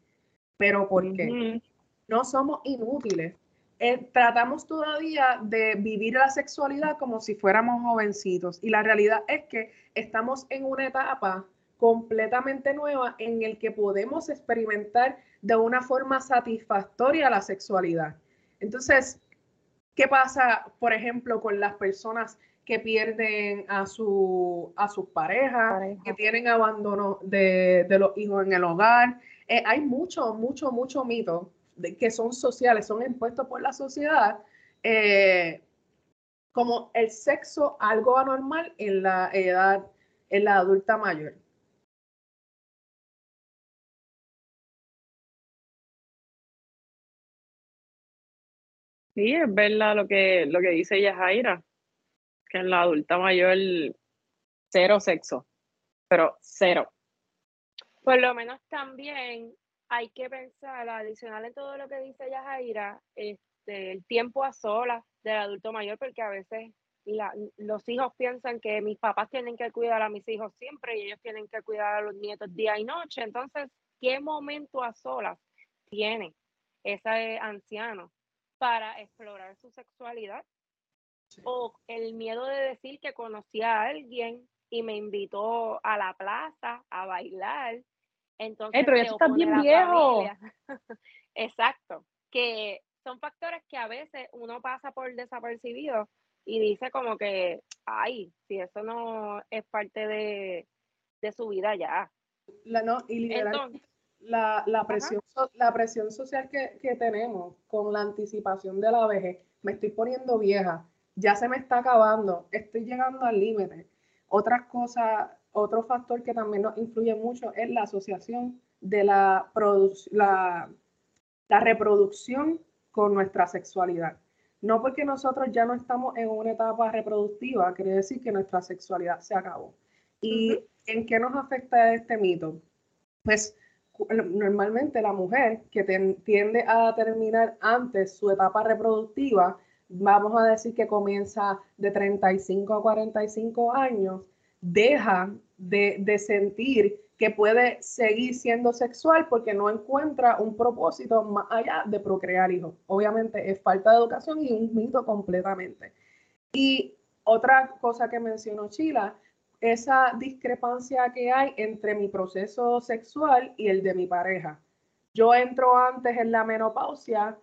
¿Pero por qué? No somos inútiles. Eh, tratamos todavía de vivir la sexualidad como si fuéramos jovencitos y la realidad es que estamos en una etapa completamente nueva en el que podemos experimentar de una forma satisfactoria la sexualidad. Entonces, ¿qué pasa, por ejemplo, con las personas que pierden a, su, a sus parejas, que tienen abandono de, los hijos en el hogar? Eh, hay mucho, mucho, mucho mito que son sociales, son impuestos por la sociedad, eh, como el sexo algo anormal en la edad, en la adulta mayor. Sí, es verdad lo que, lo que dice Yajaira, que en la adulta mayor cero sexo, pero cero. Por lo menos también hay que pensar, adicional en todo lo que dice Yajaira, este, el tiempo a solas del adulto mayor, porque a veces los hijos piensan que mis papás tienen que cuidar a mis hijos siempre y ellos tienen que cuidar a los nietos día y noche. Entonces, ¿qué momento a solas tiene ese anciano para explorar su sexualidad? O el miedo de decir que conocí a alguien y me invitó a la plaza a bailar entonces, pero eso está bien viejo. Exacto, que son factores que a veces uno pasa por desapercibido y dice como que, ay, si eso no es parte de, su vida ya. La, no, y la, la, presión, la presión social que, que tenemos con la anticipación de la vejez, me estoy poniendo vieja, ya se me está acabando, estoy llegando al límite. Otras cosas otro factor que también nos influye mucho es la asociación de la, la, la reproducción con nuestra sexualidad. No porque nosotros ya no estamos en una etapa reproductiva, quiere decir que nuestra sexualidad se acabó. ¿Y en qué nos afecta este mito? Pues normalmente la mujer que tiende a terminar antes su etapa reproductiva, vamos a decir que comienza de 35 a 45 años, deja de, sentir que puede seguir siendo sexual porque no encuentra un propósito más allá de procrear hijos. Obviamente es falta de educación y un mito completamente. Y otra cosa que mencionó Chila, esa discrepancia que hay entre mi proceso sexual y el de mi pareja. Yo entro antes en la menopausia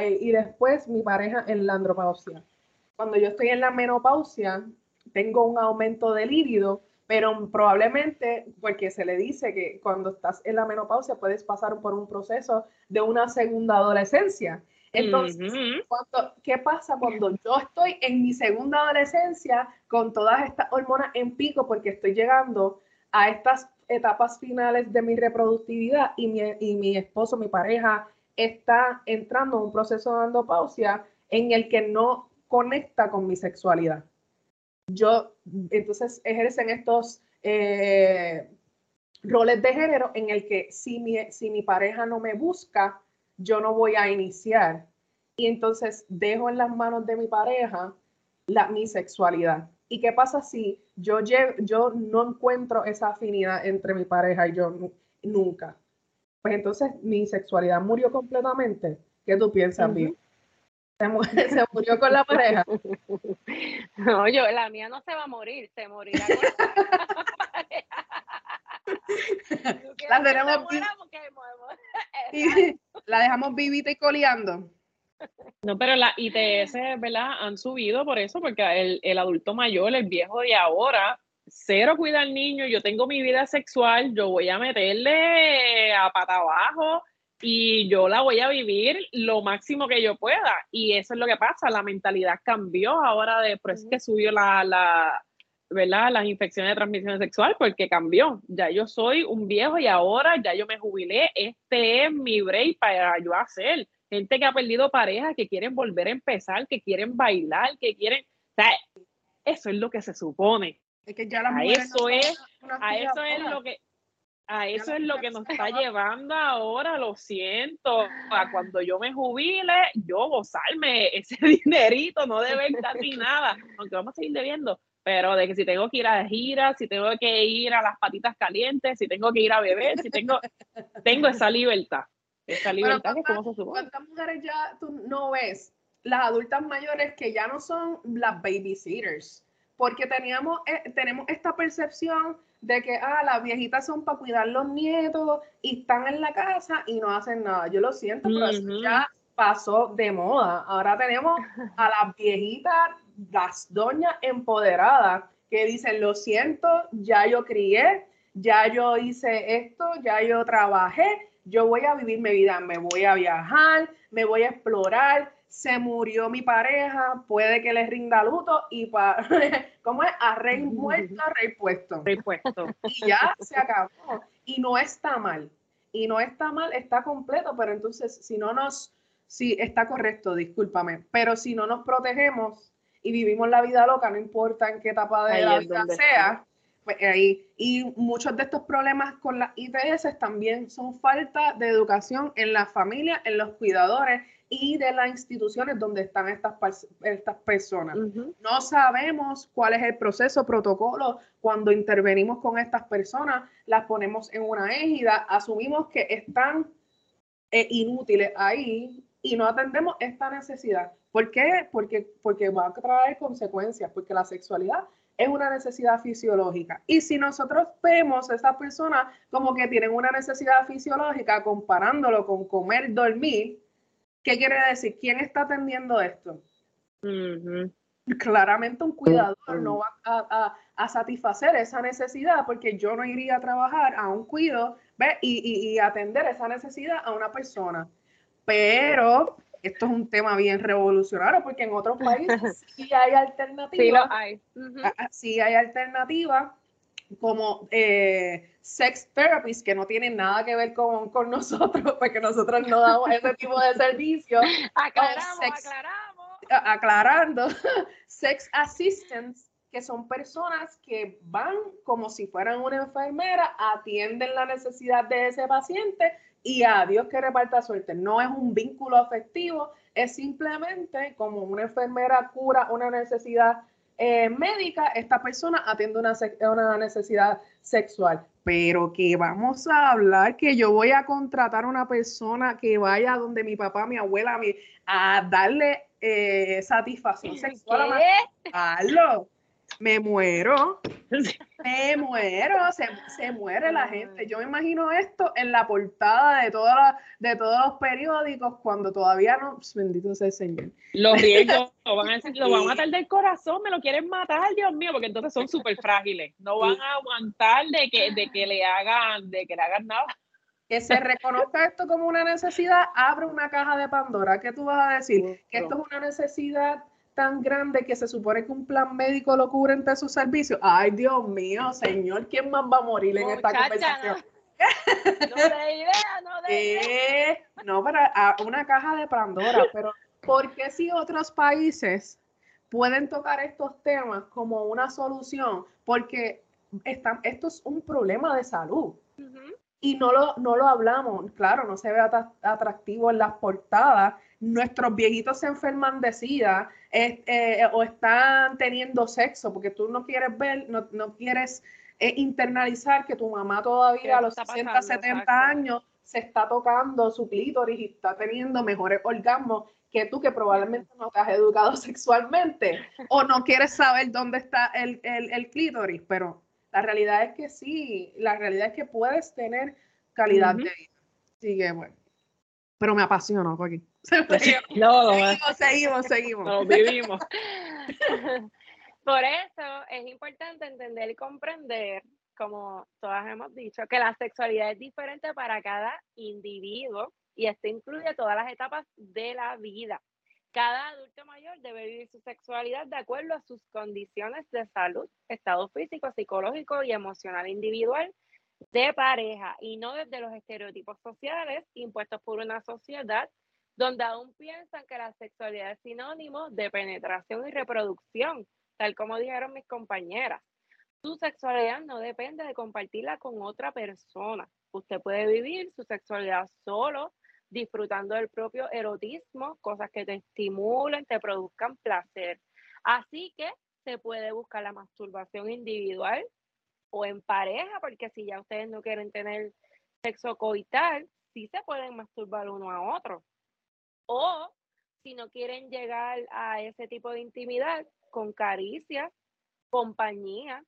eh, y después mi pareja en la andropausia. Cuando yo estoy en la menopausia, tengo un aumento de líbido, pero probablemente porque se le dice que cuando estás en la menopausia puedes pasar por un proceso de una segunda adolescencia. Entonces, ¿qué pasa cuando yo estoy en mi segunda adolescencia con todas estas hormonas en pico porque estoy llegando a estas etapas finales de mi reproductividad y mi, y mi esposo, mi pareja, está entrando en un proceso de andropausia en el que no conecta con mi sexualidad? Yo, entonces ejercen estos eh, roles de género en el que si mi, si mi pareja no me busca, yo no voy a iniciar. Y entonces dejo en las manos de mi pareja la, mi sexualidad. ¿Y qué pasa si yo, yo no encuentro esa afinidad entre mi pareja y yo nunca? Pues entonces mi sexualidad murió completamente. ¿Qué tú piensas, bien? Se, murió con la pareja. No, yo, la mía no se va a morir, se morirá con la pareja. La tenemos la dejamos vivita y coleando. No, pero las ITS, ¿verdad? Han subido por eso, porque el, el adulto mayor, el viejo de ahora, cero cuida al niño, yo tengo mi vida sexual, yo voy a meterle a pata abajo, y yo la voy a vivir lo máximo que yo pueda. Y eso es lo que pasa, la mentalidad cambió ahora de, por eso es que subió la, ¿verdad? Las infecciones de transmisión sexual porque cambió. Ya yo soy un viejo y ahora ya yo me jubilé. Este es mi break para yo hacer. Gente que ha perdido pareja, que quieren volver a empezar, que quieren bailar, que quieren... O sea, eso es lo que se supone. Es que ya la a eso es, a eso es lo que a eso es lo que nos está llevando ahora, lo siento. A cuando yo me jubile, yo gozarme ese dinerito, no deber casi nada, aunque vamos a seguir debiendo, pero de que si tengo que ir a giras, si tengo que ir a las patitas calientes, si tengo que ir a beber, si tengo, tengo esa libertad. Esa libertad que como se supone. ¿Cuántas mujeres ya tú no ves? Las adultas mayores que ya no son las babysitters, porque teníamos, eh, tenemos esta percepción de que ah, las viejitas son para cuidar los nietos y están en la casa y no hacen nada. Yo lo siento, pero eso ya pasó de moda. Ahora tenemos a las viejitas, las doñas empoderadas, que dicen, lo siento, ya yo crié, ya yo hice esto, ya yo trabajé, yo voy a vivir mi vida, me voy a viajar, me voy a explorar, se murió mi pareja, puede que le rinda luto y para, ¿cómo es? A rey muerto, a rey puesto. Rey puesto. Y ya se acabó. Y no está mal. Y no está mal, está completo, pero entonces si no nos, si está correcto, discúlpame, pero si no nos protegemos y vivimos la vida loca, no importa en qué etapa de la vida sea, pues ahí. Y muchos de estos problemas con las ITS también son falta de educación en la familia, en los cuidadores y de las instituciones donde están estas, estas personas. No sabemos cuál es el proceso, protocolo. Cuando intervenimos con estas personas, las ponemos en una égida, asumimos que están eh, inútiles ahí y no atendemos esta necesidad. ¿Por qué? Porque, porque va a traer consecuencias, porque la sexualidad es una necesidad fisiológica. Y si nosotros vemos a esas personas como que tienen una necesidad fisiológica comparándolo con comer, dormir, ¿Qué quiere decir? ¿Quién está atendiendo esto? Claramente un cuidador no va a, satisfacer esa necesidad porque yo no iría a trabajar a un cuido Y, y, atender esa necesidad a una persona. Pero esto es un tema bien revolucionario porque en otros países sí hay alternativas. Sí, lo hay. Ah, ah, sí hay alternativas como eh, sex therapies que no tienen nada que ver con, con, nosotros, porque nosotros no damos ese tipo de servicio. Aclaramos, aclaramos. Aclarando, sex assistants, que son personas que van como si fueran una enfermera, atienden la necesidad de ese paciente y a Dios que reparta suerte. No es un vínculo afectivo, es simplemente como una enfermera cura una necesidad eh, médica, esta persona atiende una, una necesidad sexual. Pero que vamos a hablar que yo voy a contratar a una persona que vaya donde mi papá, mi abuela, mi, a darle eh, satisfacción sexual. A me muero, me muero, se, muere la gente. Yo me imagino esto en la portada de, toda de todos los periódicos cuando todavía no, pues, bendito sea el Señor. Los riesgos lo van a decir, lo van a matar del corazón, me lo quieren matar, Dios mío, porque entonces son súper frágiles, no van a aguantar de que, de que le hagan, de que le hagan nada. Que se reconozca esto como una necesidad, abre una caja de Pandora. ¿Qué tú vas a decir? Que esto es una necesidad tan grande que se supone que un plan médico lo cubre entre sus servicios. Ay, Dios mío, señor, ¿quién más va a morir en esta conversación? No, de idea, no de idea. Eh, no, para una caja de Pandora, pero ¿por qué si otros países pueden tocar estos temas como una solución? Porque esto es un problema de salud. Y no lo, no lo hablamos, claro, no se ve atractivo en las portadas, nuestros viejitos se enferman de sida eh, o están teniendo sexo, porque tú no quieres ver, no, no quieres eh, internalizar que tu mamá todavía a los 60, 70 años se está tocando su clítoris y está teniendo mejores orgasmos que tú que probablemente no te has educado sexualmente o no quieres saber dónde está el, el, clítoris, pero la realidad es que sí, la realidad es que puedes tener calidad de vida. Sigue, bueno. Pero me apasiona, Joaquín. No, seguimos, seguimos, seguimos. Nos vivimos. Por eso es importante entender y comprender, como todas hemos dicho, que la sexualidad es diferente para cada individuo y esto incluye todas las etapas de la vida. Cada adulto mayor debe vivir su sexualidad de acuerdo a sus condiciones de salud, estado físico, psicológico y emocional individual de pareja y no desde los estereotipos sociales impuestos por una sociedad donde aún piensan que la sexualidad es sinónimo de penetración y reproducción, tal como dijeron mis compañeras. Su sexualidad no depende de compartirla con otra persona. Usted puede vivir su sexualidad solo, disfrutando del propio erotismo, cosas que te estimulen, te produzcan placer. Así que se puede buscar la masturbación individual o en pareja, porque si ya ustedes no quieren tener sexo coital, sí se pueden masturbar uno a otro. O si no quieren llegar a ese tipo de intimidad, con caricia, compañía,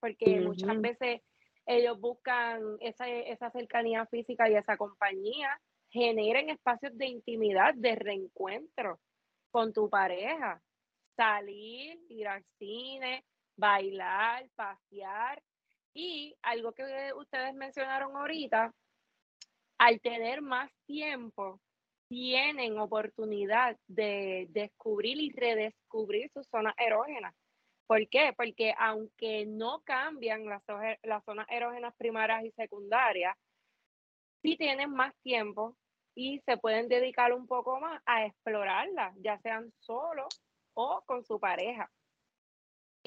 porque muchas veces ellos buscan esa, esa cercanía física y esa compañía, generen espacios de intimidad, de reencuentro con tu pareja, salir, ir al cine, bailar, pasear. Y algo que ustedes mencionaron ahorita, al tener más tiempo, tienen oportunidad de descubrir y redescubrir sus zonas erógenas. ¿Por qué? Porque aunque no cambian las, zonas erógenas primarias y secundarias, sí tienen más tiempo y se pueden dedicar un poco más a explorarlas, ya sean solos o con su pareja.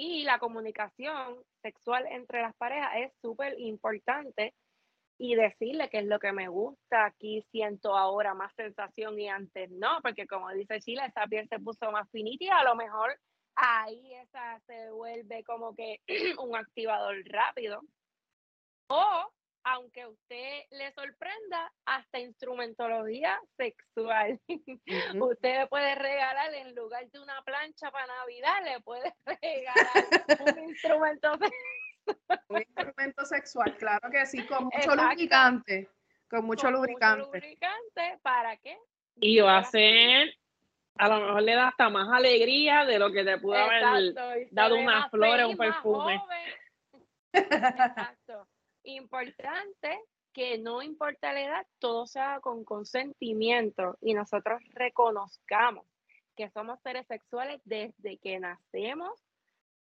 Y la comunicación sexual entre las parejas es súper importante y decirle qué es lo que me gusta, aquí siento ahora más sensación y antes no, porque como dice Sheila, esa piel se puso más finita y a lo mejor ahí esa se vuelve como que un activador rápido. O, aunque usted le sorprenda, hasta instrumentología sexual. usted puede regalar en lugar de una plancha para Navidad, le puede regalar un instrumento sexual un instrumento sexual, claro que sí, con mucho lubricante. Con mucho lubricante. lubricante, ¿para qué? Y va a ser, a lo mejor le da hasta más alegría de lo que te pudo haber dado unas flores, un perfume. Exacto. Importante que no importa la edad, todo sea con consentimiento y nosotros reconozcamos que somos seres sexuales desde que nacemos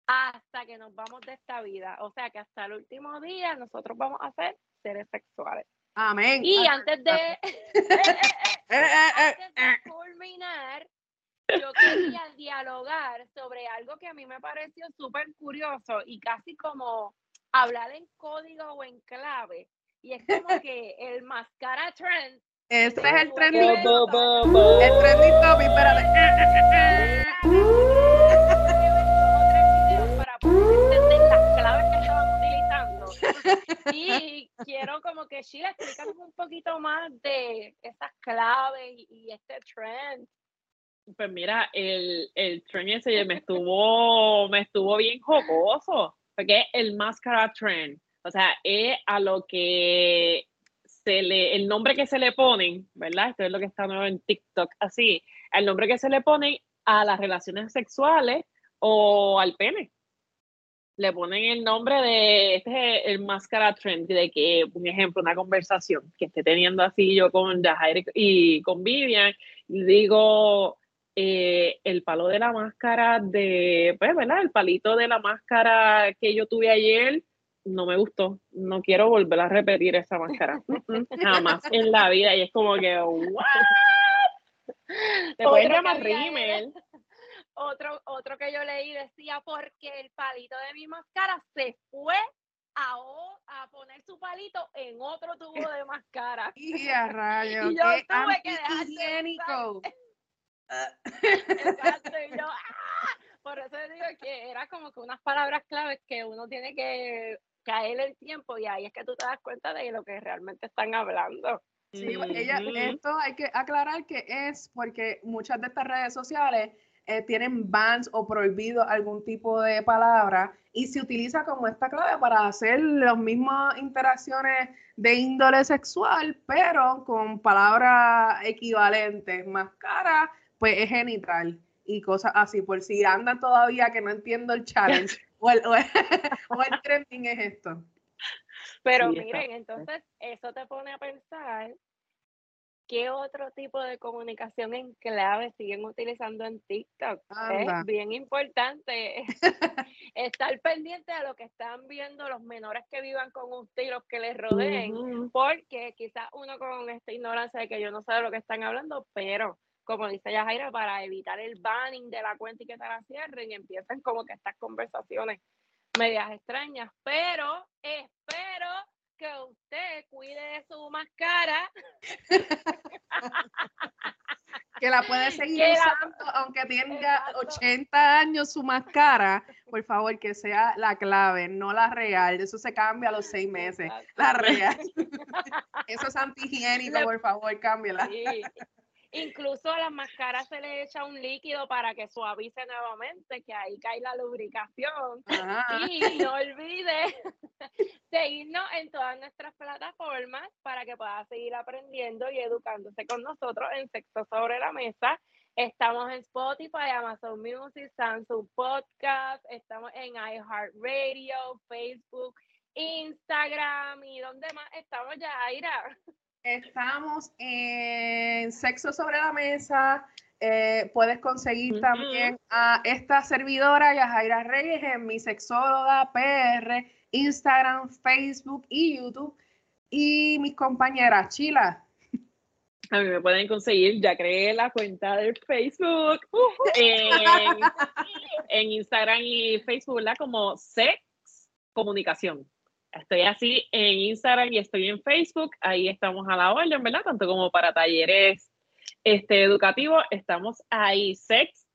hasta que nos vamos de esta vida. O sea que hasta el último día nosotros vamos a ser seres sexuales. Amén. Y antes de, antes de culminar, yo quería dialogar sobre algo que a mí me pareció súper curioso y casi como hablar en código o en clave. Y es como que el mascara trend. Este es el trending. El trending topic, espérate. Y quiero como que Sheila, explícanos un poquito más de esas claves y, este trend. Pues mira, el, el trend ese me estuvo, me estuvo bien jocoso, porque es el máscara trend. O sea, es a lo que se le, el nombre que se le ponen, ¿verdad? Esto es lo que está nuevo en TikTok, así, el nombre que se le pone a las relaciones sexuales o al pene le ponen el nombre de este el máscara trend, de que, un ejemplo, una conversación que esté teniendo así yo con Jair y con Vivian, y digo eh, el palo de la máscara de, pues, ¿verdad? El palito de la máscara que yo tuve ayer no me gustó, no quiero volver a repetir esa máscara, jamás en la vida, y es como que, ¿what? Te pueden llamar rímel otro, otro que yo leí decía, porque el palito de mi máscara se fue a, a poner su palito en otro tubo de máscara. Y a rayos, y yo tuve que dejar Exacto, y yo, ¡ah! por eso digo que era como que unas palabras claves que uno tiene que caer el tiempo y ahí es que tú te das cuenta de lo que realmente están hablando. Sí, ella, esto hay que aclarar que es porque muchas de estas redes sociales eh, tienen bans o prohibido algún tipo de palabra y se utiliza como esta clave para hacer las mismas interacciones de índole sexual, pero con palabras equivalentes. Más cara, pues es genital y cosas así. Por si andan todavía que no entiendo el challenge o, el, o, el, trending es esto. Pero miren, entonces eso te pone a pensar ¿qué otro tipo de comunicación en clave siguen utilizando en TikTok? Es bien importante estar pendiente de lo que están viendo los menores que vivan con usted y los que les rodeen, porque quizás uno con esta ignorancia de que yo no sé de lo que están hablando, pero como dice Yajaira, para evitar el banning de la cuenta y que te la cierren y empiezan como que estas conversaciones medias extrañas, pero espero que usted cuide de su máscara. que la puede seguir usando aunque tenga 80 años su máscara, por favor, que sea la clave, no la real. Eso se cambia a los seis meses. La real. Eso es antihigiénico, por favor, cámbiala. Sí. Incluso a las máscaras se le echa un líquido para que suavice nuevamente, que ahí cae la lubricación. Ah. Y no olvide seguirnos en todas nuestras plataformas para que pueda seguir aprendiendo y educándose con nosotros en Sexo sobre la Mesa. Estamos en Spotify, Amazon Music, Samsung Podcast, estamos en iHeartRadio, Facebook, Instagram y ¿dónde más estamos ya, Aira? Estamos en Sexo sobre la Mesa. Eh, puedes conseguir también a esta servidora, Yajaira Reyes, en mi sexóloga PR, Instagram, Facebook y YouTube. Y mis compañeras, Chila. A mí me pueden conseguir, ya creé la cuenta de Facebook, en, Instagram y Facebook, ¿verdad? Como Sex Comunicación. Estoy así en Instagram y estoy en Facebook. Ahí estamos a la orden, ¿verdad? Tanto como para talleres este, educativos. Estamos ahí. Sex,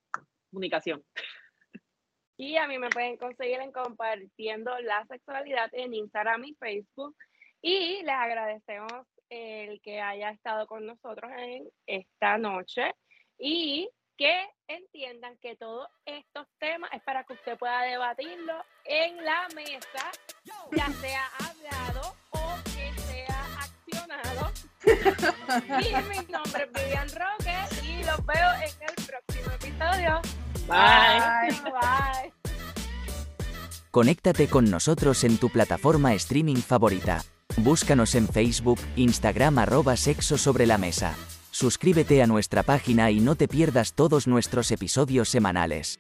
comunicación. Y a mí me pueden conseguir en compartiendo la sexualidad en Instagram y Facebook. Y les agradecemos el que haya estado con nosotros en esta noche. Y que entiendan que todos estos temas es para que usted pueda debatirlo en la mesa, ya sea hablado o que sea accionado. y mi nombre es Vivian Roque y los veo en el próximo episodio. Bye. Bye. Conéctate con nosotros en tu plataforma streaming favorita. Búscanos en Facebook, Instagram arroba sexo sobre la mesa. Suscríbete a nuestra página y no te pierdas todos nuestros episodios semanales.